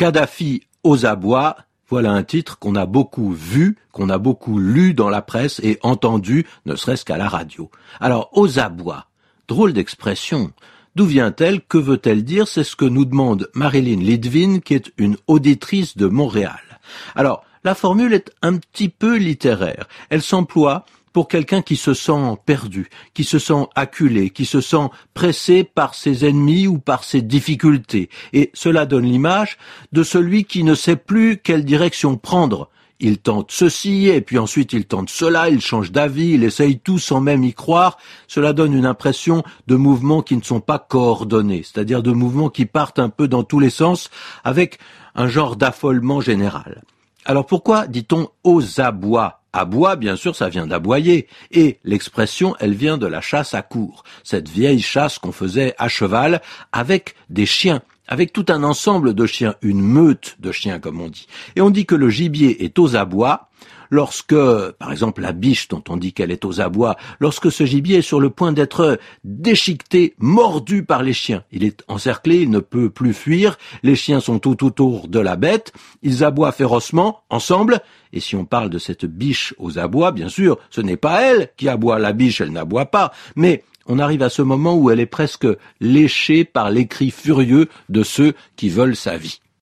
Kadhafi aux abois, voilà un titre qu'on a beaucoup vu, qu'on a beaucoup lu dans la presse et entendu, ne serait-ce qu'à la radio. Alors, aux abois, drôle d'expression. D'où vient-elle Que veut-elle dire? C'est ce que nous demande Marilyn Lidvin, qui est une auditrice de Montréal. Alors, la formule est un petit peu littéraire. Elle s'emploie pour quelqu'un qui se sent perdu, qui se sent acculé, qui se sent pressé par ses ennemis ou par ses difficultés. Et cela donne l'image de celui qui ne sait plus quelle direction prendre. Il tente ceci, et puis ensuite il tente cela, il change d'avis, il essaye tout sans même y croire. Cela donne une impression de mouvements qui ne sont pas coordonnés, c'est-à-dire de mouvements qui partent un peu dans tous les sens, avec un genre d'affolement général. Alors pourquoi dit-on aux abois? Abois, bien sûr, ça vient d'aboyer. Et l'expression, elle vient de la chasse à cour. Cette vieille chasse qu'on faisait à cheval avec des chiens avec tout un ensemble de chiens, une meute de chiens comme on dit. Et on dit que le gibier est aux abois lorsque, par exemple, la biche dont on dit qu'elle est aux abois, lorsque ce gibier est sur le point d'être déchiqueté, mordu par les chiens. Il est encerclé, il ne peut plus fuir, les chiens sont tout autour de la bête, ils aboient férocement, ensemble, et si on parle de cette biche aux abois, bien sûr, ce n'est pas elle qui aboie, la biche, elle n'aboie pas, mais on arrive à ce moment où elle est presque léchée par les cris furieux de ceux qui veulent sa vie.